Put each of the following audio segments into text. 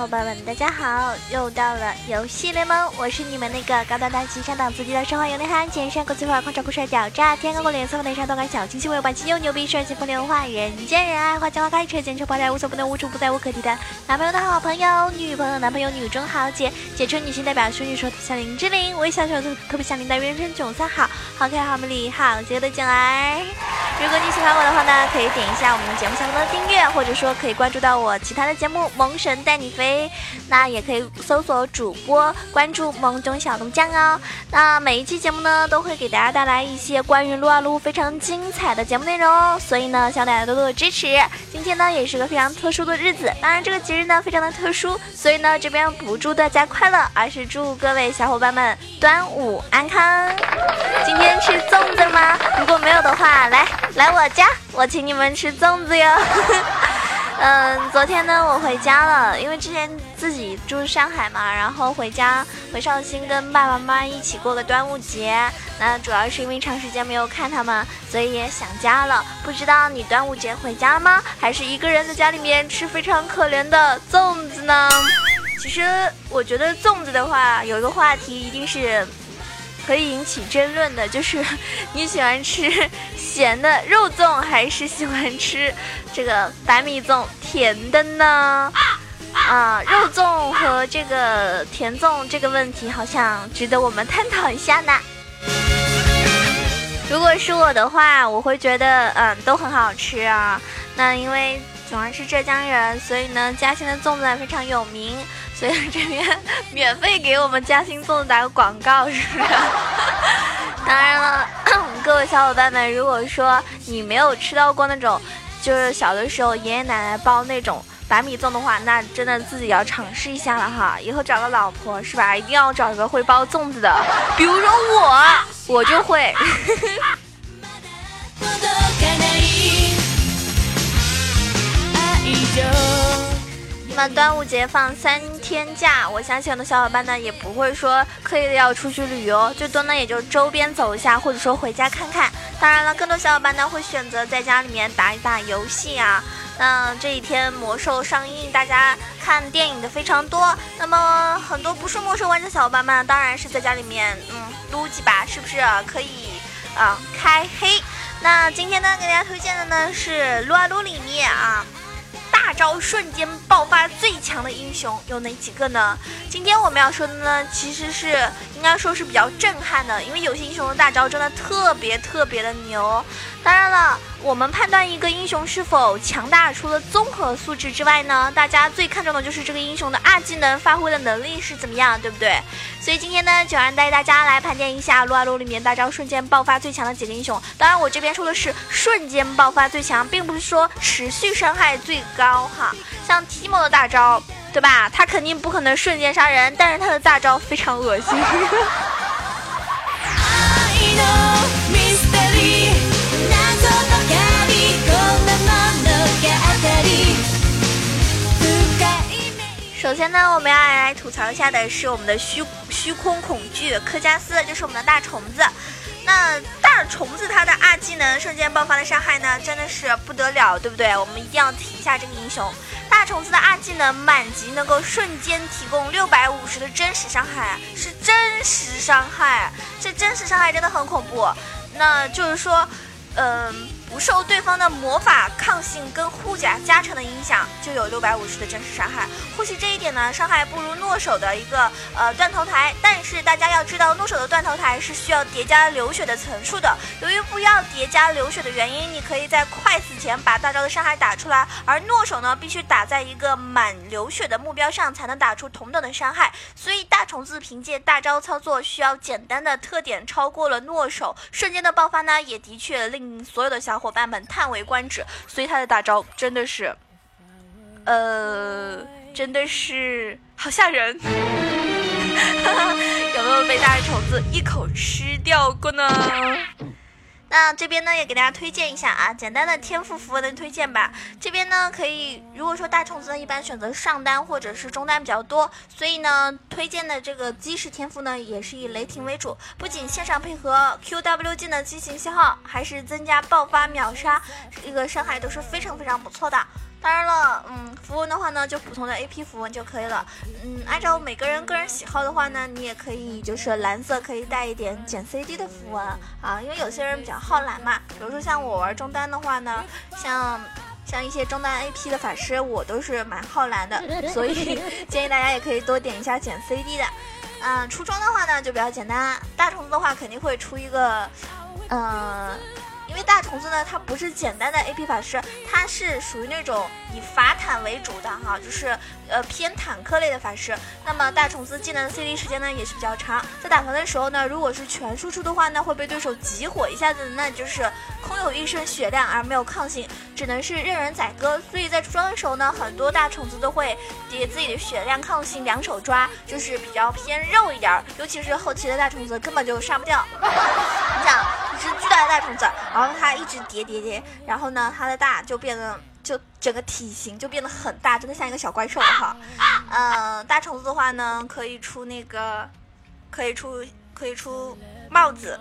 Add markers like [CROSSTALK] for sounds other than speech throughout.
伙伴们，大家好！又到了游戏联盟，我是你们那个高端大气上档次级的生化有内涵、健身国际化、狂拽酷帅屌炸天、高过脸色和内伤动感小清新、有霸气又牛逼、帅气风流话、人见人爱、花见花开、车见车爆胎、无所不能、无处不在、无可替代。男朋友的好朋友，女朋友男朋友，女中豪杰，简称女性代表，淑女说像林志玲，微笑小特特别像林黛玉，人称囧三好，好可爱好美丽好邪的进来。如果你喜欢我的话呢，可以点一下我们的节目下方的订阅，或者说可以关注到我其他的节目《萌神带你飞》，那也可以搜索主播关注萌中小龙酱哦。那每一期节目呢，都会给大家带来一些关于撸啊撸非常精彩的节目内容哦，所以呢，希望大家多多支持。今天呢，也是个非常特殊的日子，当然这个节日呢非常的特殊，所以呢，这边不祝大家快乐，而是祝各位小伙伴们端午安康。今天吃粽子吗？如果没有的话，来。来我家，我请你们吃粽子哟。嗯，昨天呢我回家了，因为之前自己住上海嘛，然后回家回绍兴跟爸爸妈妈一起过个端午节。那主要是因为长时间没有看他们，所以也想家了。不知道你端午节回家吗？还是一个人在家里面吃非常可怜的粽子呢？其实我觉得粽子的话，有一个话题一定是。可以引起争论的就是 [LAUGHS] 你喜欢吃咸的肉粽还是喜欢吃这个白米粽甜的呢？啊，肉粽和这个甜粽这个问题好像值得我们探讨一下呢。如果是我的话，我会觉得嗯都很好吃啊。那因为囧儿是浙江人，所以呢嘉兴的粽子非常有名。所以这边 [LAUGHS] 免费给我们嘉兴粽子打个广告，是不是？[LAUGHS] 当然了，[COUGHS] 各位小伙伴们，如果说你没有吃到过那种，就是小的时候爷爷奶奶包那种白米粽的话，那真的自己要尝试一下了哈。以后找个老婆是吧，一定要找一个会包粽子的，比如说我，我就会。[LAUGHS] 端午节放三天假，我相信很多小伙伴呢也不会说刻意的要出去旅游，最多呢也就周边走一下，或者说回家看看。当然了，更多小伙伴呢会选择在家里面打一打游戏啊。那这几天魔兽上映，大家看电影的非常多。那么很多不是魔兽玩家小伙伴们，当然是在家里面嗯撸几把，是不是可以啊开黑？那今天呢给大家推荐的呢是撸啊撸里面啊。大招瞬间爆发最强的英雄有哪几个呢？今天我们要说的呢，其实是应该说是比较震撼的，因为有些英雄的大招真的特别特别的牛。当然了，我们判断一个英雄是否强大，除了综合素质之外呢，大家最看重的就是这个英雄的二技能发挥的能力是怎么样，对不对？所以今天呢，九安带大家来盘点一下撸啊撸里面大招瞬间爆发最强的几个英雄。当然，我这边说的是瞬间爆发最强，并不是说持续伤害最高哈。像提莫的大招，对吧？他肯定不可能瞬间杀人，但是他的大招非常恶心。[LAUGHS] 首先呢，我们要来吐槽一下的是我们的虚虚空恐惧科加斯，就是我们的大虫子。那大虫子它的二技能瞬间爆发的伤害呢，真的是不得了，对不对？我们一定要提一下这个英雄。大虫子的二技能满级能够瞬间提供六百五十的真实伤害，是真实伤害，这真实伤害真的很恐怖。那就是说，嗯。不受对方的魔法抗性跟护甲加成的影响，就有六百五十的真实伤害。或许这一点呢，伤害不如诺手的一个呃断头台，但是大家要知道，诺手的断头台是需要叠加流血的层数的。由于不要叠加流血的原因，你可以在快死前把大招的伤害打出来，而诺手呢，必须打在一个满流血的目标上才能打出同等的伤害。所以大虫子凭借大招操作需要简单的特点超过了诺手，瞬间的爆发呢，也的确令所有的小。伙伴们叹为观止，所以他的大招真的是，呃，真的是好吓人，[LAUGHS] 有没有被大虫子一口吃掉过呢？那这边呢也给大家推荐一下啊，简单的天赋符文的推荐吧。这边呢可以，如果说大虫子呢一般选择上单或者是中单比较多，所以呢推荐的这个基石天赋呢也是以雷霆为主。不仅线上配合 QW 技能激情消耗，还是增加爆发秒杀，这个伤害都是非常非常不错的。当然了，嗯，符文的话呢，就普通的 A P 符文就可以了。嗯，按照每个人个人喜好的话呢，你也可以就是蓝色可以带一点减 C D 的符文啊，因为有些人比较好蓝嘛。比如说像我玩中单的话呢，像像一些中单 A P 的法师，我都是蛮好蓝的，[LAUGHS] 所以建议大家也可以多点一下减 C D 的。嗯，出装的话呢就比较简单，大虫子的话肯定会出一个，嗯。因为大虫子呢，它不是简单的 A P 法师，它是属于那种以法坦为主的哈，就是呃偏坦克类的法师。那么大虫子技能 C D 时间呢也是比较长，在打团的时候呢，如果是全输出的话呢，会被对手集火一下子，那就是空有一身血量而没有抗性，只能是任人宰割。所以在出装的时候呢，很多大虫子都会叠自己的血量抗性，两手抓，就是比较偏肉一点，尤其是后期的大虫子根本就杀不掉。一直叠叠叠，然后呢，它的大就变得就整个体型就变得很大，真的像一个小怪兽哈。嗯，大虫子的话呢，可以出那个，可以出可以出帽子，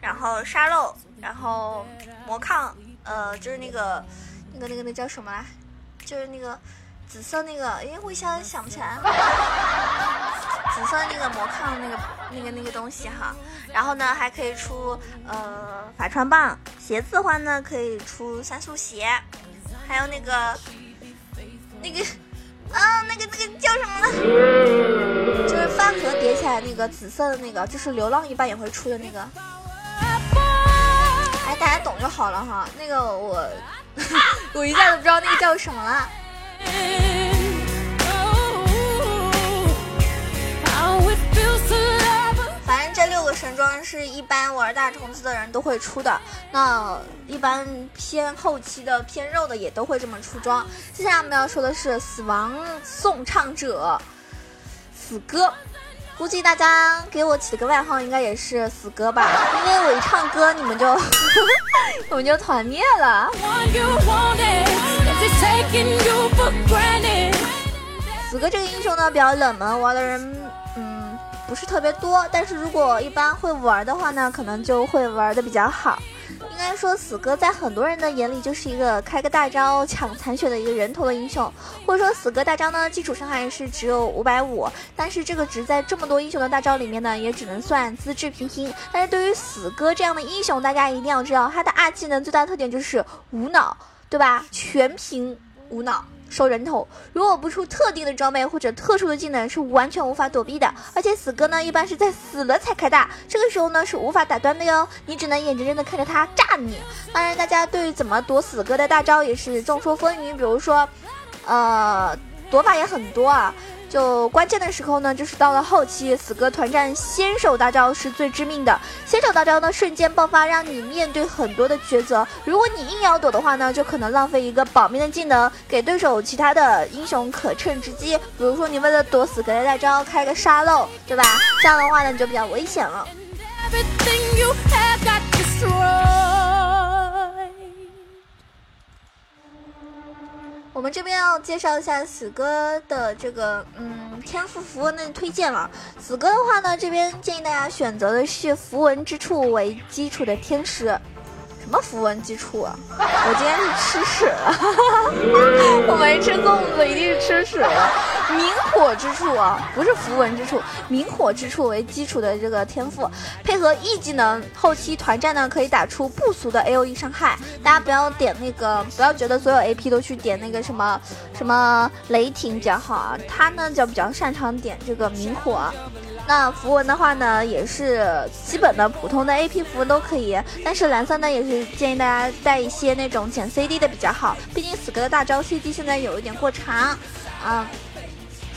然后沙漏，然后魔抗，呃，就是那个那个那个那叫什么来？就是那个紫色那个，因为我一下想不起来。紫色那个魔抗那个那个那个东西哈，然后呢还可以出呃法穿棒，鞋子的话呢可以出三速鞋，还有那个那个啊那个那个叫什么呢？就是饭盒叠起来那个紫色的那个，就是流浪一般也会出的那个。哎，大家懂就好了哈。那个我 [LAUGHS] 我一下子不知道那个叫什么了。神装是一般玩大虫子的人都会出的，那一般偏后期的偏肉的也都会这么出装。接下来我们要说的是死亡颂唱者死歌，估计大家给我起了个外号应该也是死歌吧，因为我一唱歌你们就 [LAUGHS] 我们就团灭了。死歌这个英雄呢比较冷门，玩的人。不是特别多，但是如果一般会玩的话呢，可能就会玩的比较好。应该说，死哥在很多人的眼里就是一个开个大招抢残血的一个人头的英雄，或者说死哥大招呢基础伤害是只有五百五，但是这个值在这么多英雄的大招里面呢，也只能算资质平平。但是对于死哥这样的英雄，大家一定要知道，他的二技能最大特点就是无脑，对吧？全屏无脑。收人头，如果不出特定的装备或者特殊的技能，是完全无法躲避的。而且死哥呢，一般是在死了才开大，这个时候呢是无法打断的哟，你只能眼睁睁的看着他炸你。当然，大家对于怎么躲死哥的大招也是众说纷纭，比如说，呃，躲法也很多啊。就关键的时候呢，就是到了后期，死哥团战先手大招是最致命的。先手大招呢，瞬间爆发，让你面对很多的抉择。如果你硬要躲的话呢，就可能浪费一个保命的技能，给对手其他的英雄可乘之机。比如说你为了躲死哥的大招，开个沙漏，对吧？这样的话呢，你就比较危险了。我们这边要介绍一下死哥的这个嗯天赋符文的推荐了。死哥的话呢，这边建议大家选择的是符文之处为基础的天使。什么符文基础啊？我今天是吃屎了，[LAUGHS] 我没吃粽子，一定是吃屎了。明火之处啊，不是符文之处，明火之处为基础的这个天赋，配合 E 技能，后期团战呢可以打出不俗的 A O E 伤害。大家不要点那个，不要觉得所有 A P 都去点那个什么什么雷霆比较好啊，他呢就比较擅长点这个明火。那符文的话呢，也是基本的普通的 A P 符文都可以，但是蓝色呢也是建议大家带一些那种减 C D 的比较好，毕竟死哥的大招 C D 现在有一点过长，啊。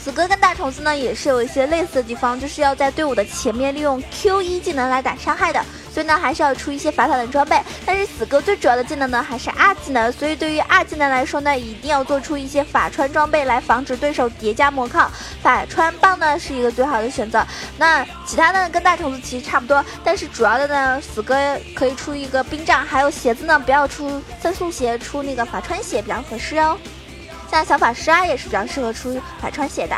死哥跟大虫子呢也是有一些类似的地方，就是要在队伍的前面利用 Q 一技能来打伤害的，所以呢还是要出一些法坦的装备。但是死哥最主要的技能呢还是二技能，所以对于二技能来说呢，一定要做出一些法穿装备来防止对手叠加魔抗。法穿棒呢是一个最好的选择。那其他呢跟大虫子其实差不多，但是主要的呢死哥可以出一个冰杖，还有鞋子呢不要出增速鞋，出那个法穿鞋比较合适哦。像小法师啊，也是比较适合出百穿鞋的。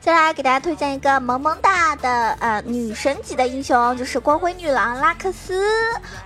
再来给大家推荐一个萌萌哒的呃女神级的英雄，就是光辉女郎拉克斯。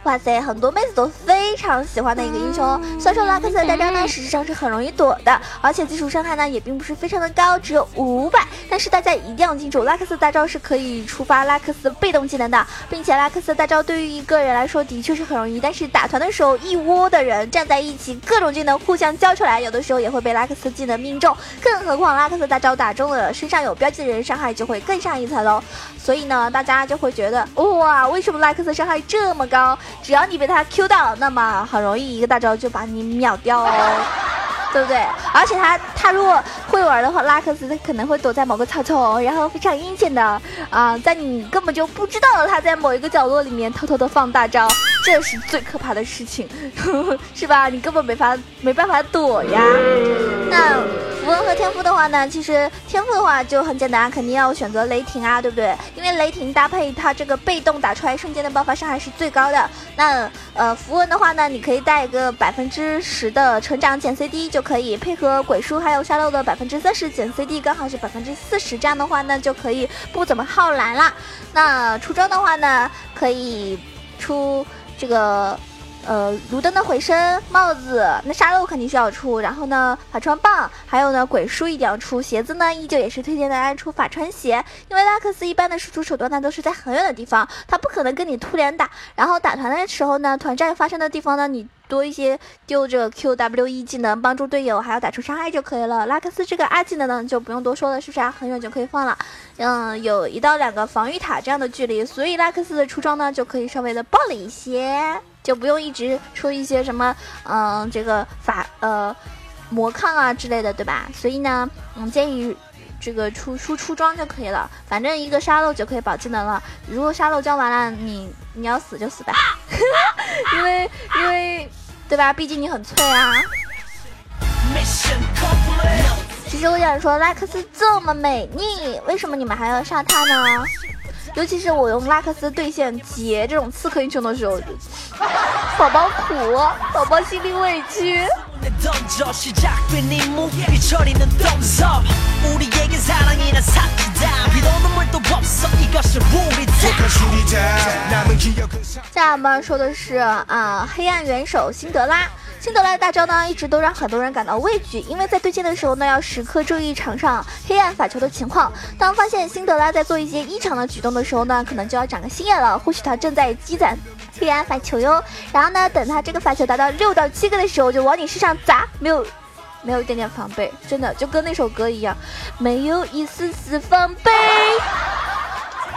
哇塞，很多妹子都非常喜欢的一个英雄。虽然说拉克斯的大招呢，实际上是很容易躲的，而且基础伤害呢也并不是非常的高，只有五百。但是大家一定要记住，拉克斯大招是可以触发拉克斯被动技能的，并且拉克斯大招对于一个人来说的确是很容易。但是打团的时候，一窝的人站在一起，各种技能互相交出来，有的时候也会被拉克斯技能命中。更何况拉克斯大招打中了身上有标记的人，伤害就会更上一层楼。所以呢，大家就会觉得哇，为什么拉克斯伤害这么高？只要你被他 Q 到，那么很容易一个大招就把你秒掉哦，[LAUGHS] 对不对？而且他他如果会玩的话，拉克斯他可能会躲在某个草丛，然后非常阴险的啊，在你根本就不知道他在某一个角落里面偷偷的放大招，这是最可怕的事情，[LAUGHS] 是吧？你根本没法没办法躲呀。那。符文和天赋的话呢，其实天赋的话就很简单，肯定要选择雷霆啊，对不对？因为雷霆搭配它这个被动打出来瞬间的爆发伤害是最高的。那呃符文的话呢，你可以带一个百分之十的成长减 CD 就可以，配合鬼书还有沙漏的百分之三十减 CD，刚好是百分之四十，这样的话呢就可以不怎么耗蓝了。那出装的话呢，可以出这个。呃，卢登的回声帽子，那沙漏肯定是要出，然后呢，法穿棒，还有呢，鬼书一定要出，鞋子呢，依旧也是推荐大家出法穿鞋，因为拉克斯一般的输出手段呢都是在很远的地方，他不可能跟你突连打，然后打团的时候呢，团战发生的地方呢，你多一些丢这个 QWE 技能帮助队友，还要打出伤害就可以了。拉克斯这个二技能呢就不用多说了，是不是啊？很远就可以放了，嗯，有一到两个防御塔这样的距离，所以拉克斯的出装呢就可以稍微的暴了一些。就不用一直出一些什么，嗯，这个法呃魔抗啊之类的，对吧？所以呢，嗯，建议这个出出出装就可以了，反正一个沙漏就可以保技能了。如果沙漏交完了，你你要死就死吧，[LAUGHS] 因为因为对吧？毕竟你很脆啊。其实我想说，拉克斯这么美丽，为什么你们还要杀他呢？尤其是我用拉克斯对线杰这种刺客英雄的时候，宝宝苦，宝宝心里委屈。下面我们说的是啊，黑暗元首辛德拉。辛德拉的大招呢，一直都让很多人感到畏惧，因为在对线的时候呢，要时刻注意场上黑暗法球的情况。当发现辛德拉在做一些异常的举动的时候呢，可能就要长个心眼了，或许他正在积攒黑暗法球哟。然后呢，等他这个法球达到六到七个的时候，就往你身上砸，没有，没有一点点防备，真的就跟那首歌一样，没有一丝丝防备。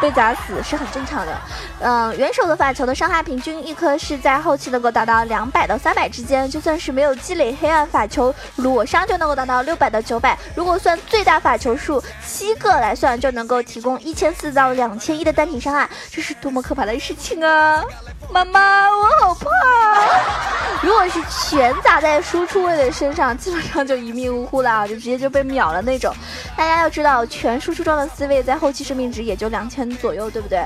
被砸死是很正常的，嗯，元首的法球的伤害平均一颗是在后期能够达到两百到三百之间，就算是没有积累黑暗法球裸伤就能够达到六百到九百。如果算最大法球数七个来算，就能够提供一千四到两千一的单体伤害，这是多么可怕的事情啊！妈妈，我好怕。[LAUGHS] 如果是全砸在输出位的身上，基本上就一命呜呼了，就直接就被秒了那种。大家要知道，全输出装的 C 位在后期生命值也就两千左右，对不对？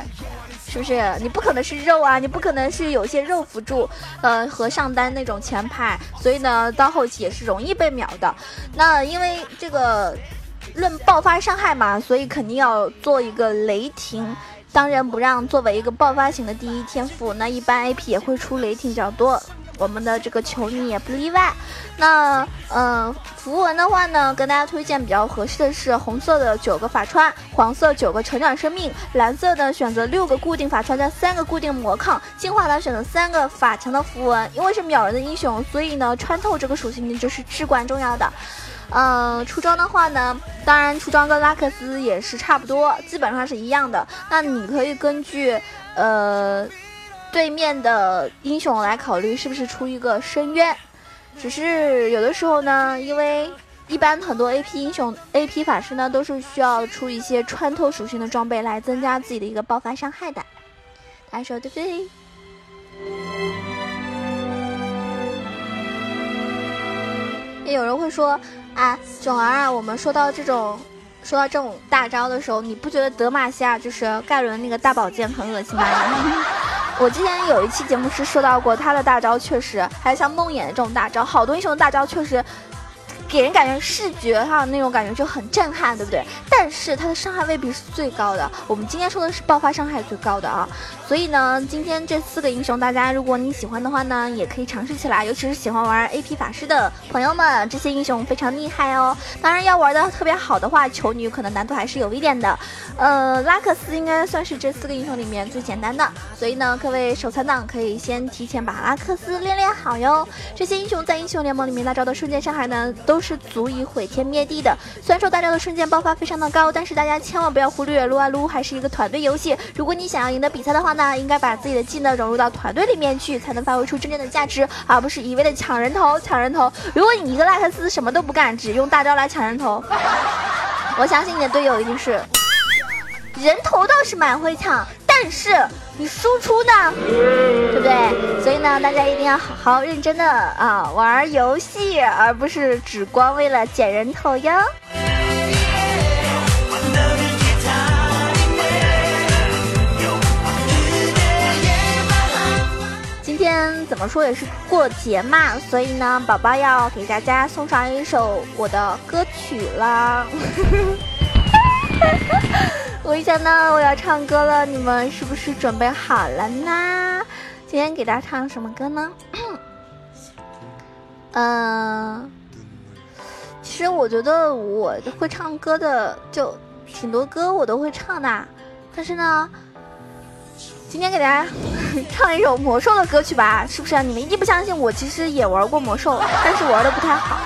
是不是？你不可能是肉啊，你不可能是有些肉辅助，呃，和上单那种前排，所以呢，到后期也是容易被秒的。那因为这个论爆发伤害嘛，所以肯定要做一个雷霆。当仁不让，作为一个爆发型的第一天赋，那一般 AP 也会出雷霆较多。我们的这个球女也不例外。那嗯，符文的话呢，跟大家推荐比较合适的是红色的九个法穿，黄色九个成长生命，蓝色的选择六个固定法穿加三个固定魔抗，进化的选择三个法强的符文。因为是秒人的英雄，所以呢，穿透这个属性呢就是至关重要的。嗯，出装的话呢，当然出装跟拉克斯也是差不多，基本上是一样的。那你可以根据呃对面的英雄来考虑是不是出一个深渊。只是有的时候呢，因为一般很多 AP 英雄、AP 法师呢都是需要出一些穿透属性的装备来增加自己的一个爆发伤害的。大家说对不对？也有人会说。啊，囧儿啊，我们说到这种，说到这种大招的时候，你不觉得德玛西亚就是盖伦那个大宝剑很恶心吗？[LAUGHS] 我之前有一期节目是说到过他的大招，确实，还有像梦魇这种大招，好多英雄的大招确实给人感觉视觉上那种感觉就很震撼，对不对？但是它的伤害未必是最高的。我们今天说的是爆发伤害最高的啊，所以呢，今天这四个英雄，大家如果你喜欢的话呢，也可以尝试起来。尤其是喜欢玩 AP 法师的朋友们，这些英雄非常厉害哦。当然要玩的特别好的话，求女可能难度还是有一点的。呃，拉克斯应该算是这四个英雄里面最简单的，所以呢，各位手残党可以先提前把拉克斯练练好哟。这些英雄在英雄联盟里面大招的瞬间伤害呢，都是足以毁天灭地的。虽然说大招的瞬间爆发非常的高，但是大家千万不要忽略，撸啊撸还是一个团队游戏。如果你想要赢得比赛的话呢，应该把自己的技能融入到团队里面去，才能发挥出真正的价值，而不是一味的抢人头、抢人头。如果你一个拉克斯什么都不干，只用大招来抢人头，[LAUGHS] 我相信你的队友一定是。人头倒是蛮会抢，但是你输出呢，对不对？所以呢，大家一定要好好认真的啊玩游戏，而不是只光为了捡人头哟。今天怎么说也是过节嘛，所以呢，宝宝要给大家送上一首我的歌曲啦。[LAUGHS] 我一想到我要唱歌了，你们是不是准备好了呢？今天给大家唱什么歌呢？嗯，[COUGHS] 其实我觉得我会唱歌的就挺多歌我都会唱的，但是呢，今天给大家 [LAUGHS] 唱一首魔兽的歌曲吧，是不是？你们一定不相信我，其实也玩过魔兽，但是玩的不太好，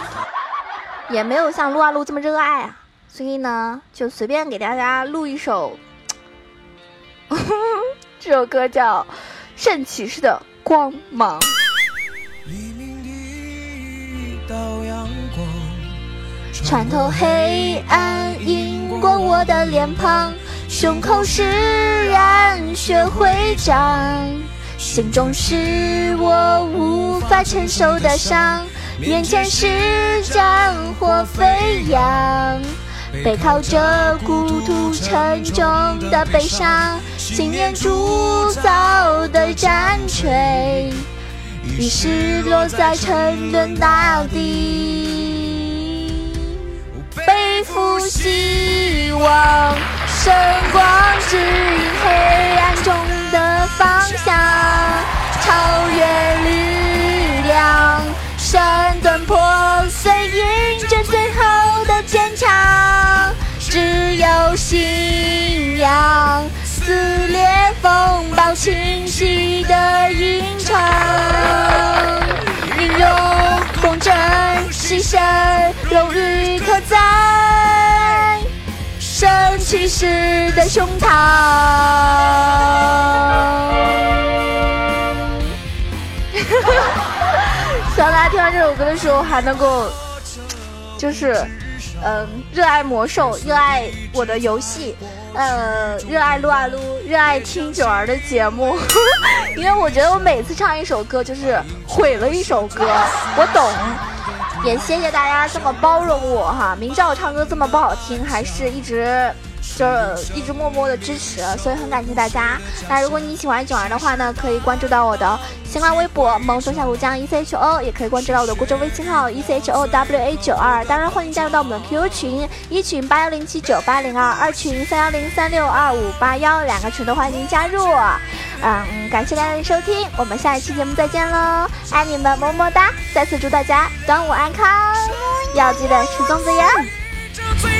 也没有像撸啊撸这么热爱啊。所以呢，就随便给大家录一首，[LAUGHS] 这首歌叫《圣骑士的光芒》。穿透黑暗，映过我的脸庞，胸口是染血徽章，心中是我无法承受的伤，眼前是战火飞扬。背靠着故土沉重的悲伤，信念铸造的战锤，于是落在沉沦大地。背负希望，圣光指引黑暗中信仰，撕裂风暴侵袭的吟唱，英勇风筝牺牲，荣誉刻在圣骑士的胸膛。希望大家听完这首歌的时候还能够，就是。嗯，热爱魔兽，热爱我的游戏，呃，热爱撸啊撸，热爱听九儿的节目，[LAUGHS] 因为我觉得我每次唱一首歌就是毁了一首歌，我懂，也谢谢大家这么包容我哈，明知道我唱歌这么不好听，还是一直。就是一直默默的支持，所以很感谢大家。那如果你喜欢囧儿的话呢，可以关注到我的新浪微博萌松小虎酱 E C H O，也可以关注到我的公众微信号 E C H O W A 九二。当然欢迎加入到我们的 QQ 群，一群八幺零七九八零二，二群三幺零三六二五八幺，两个群都欢迎加入。嗯，感谢大家的收听，我们下一期节目再见喽，爱你们么么哒！再次祝大家端午安康，要记得吃粽子呀。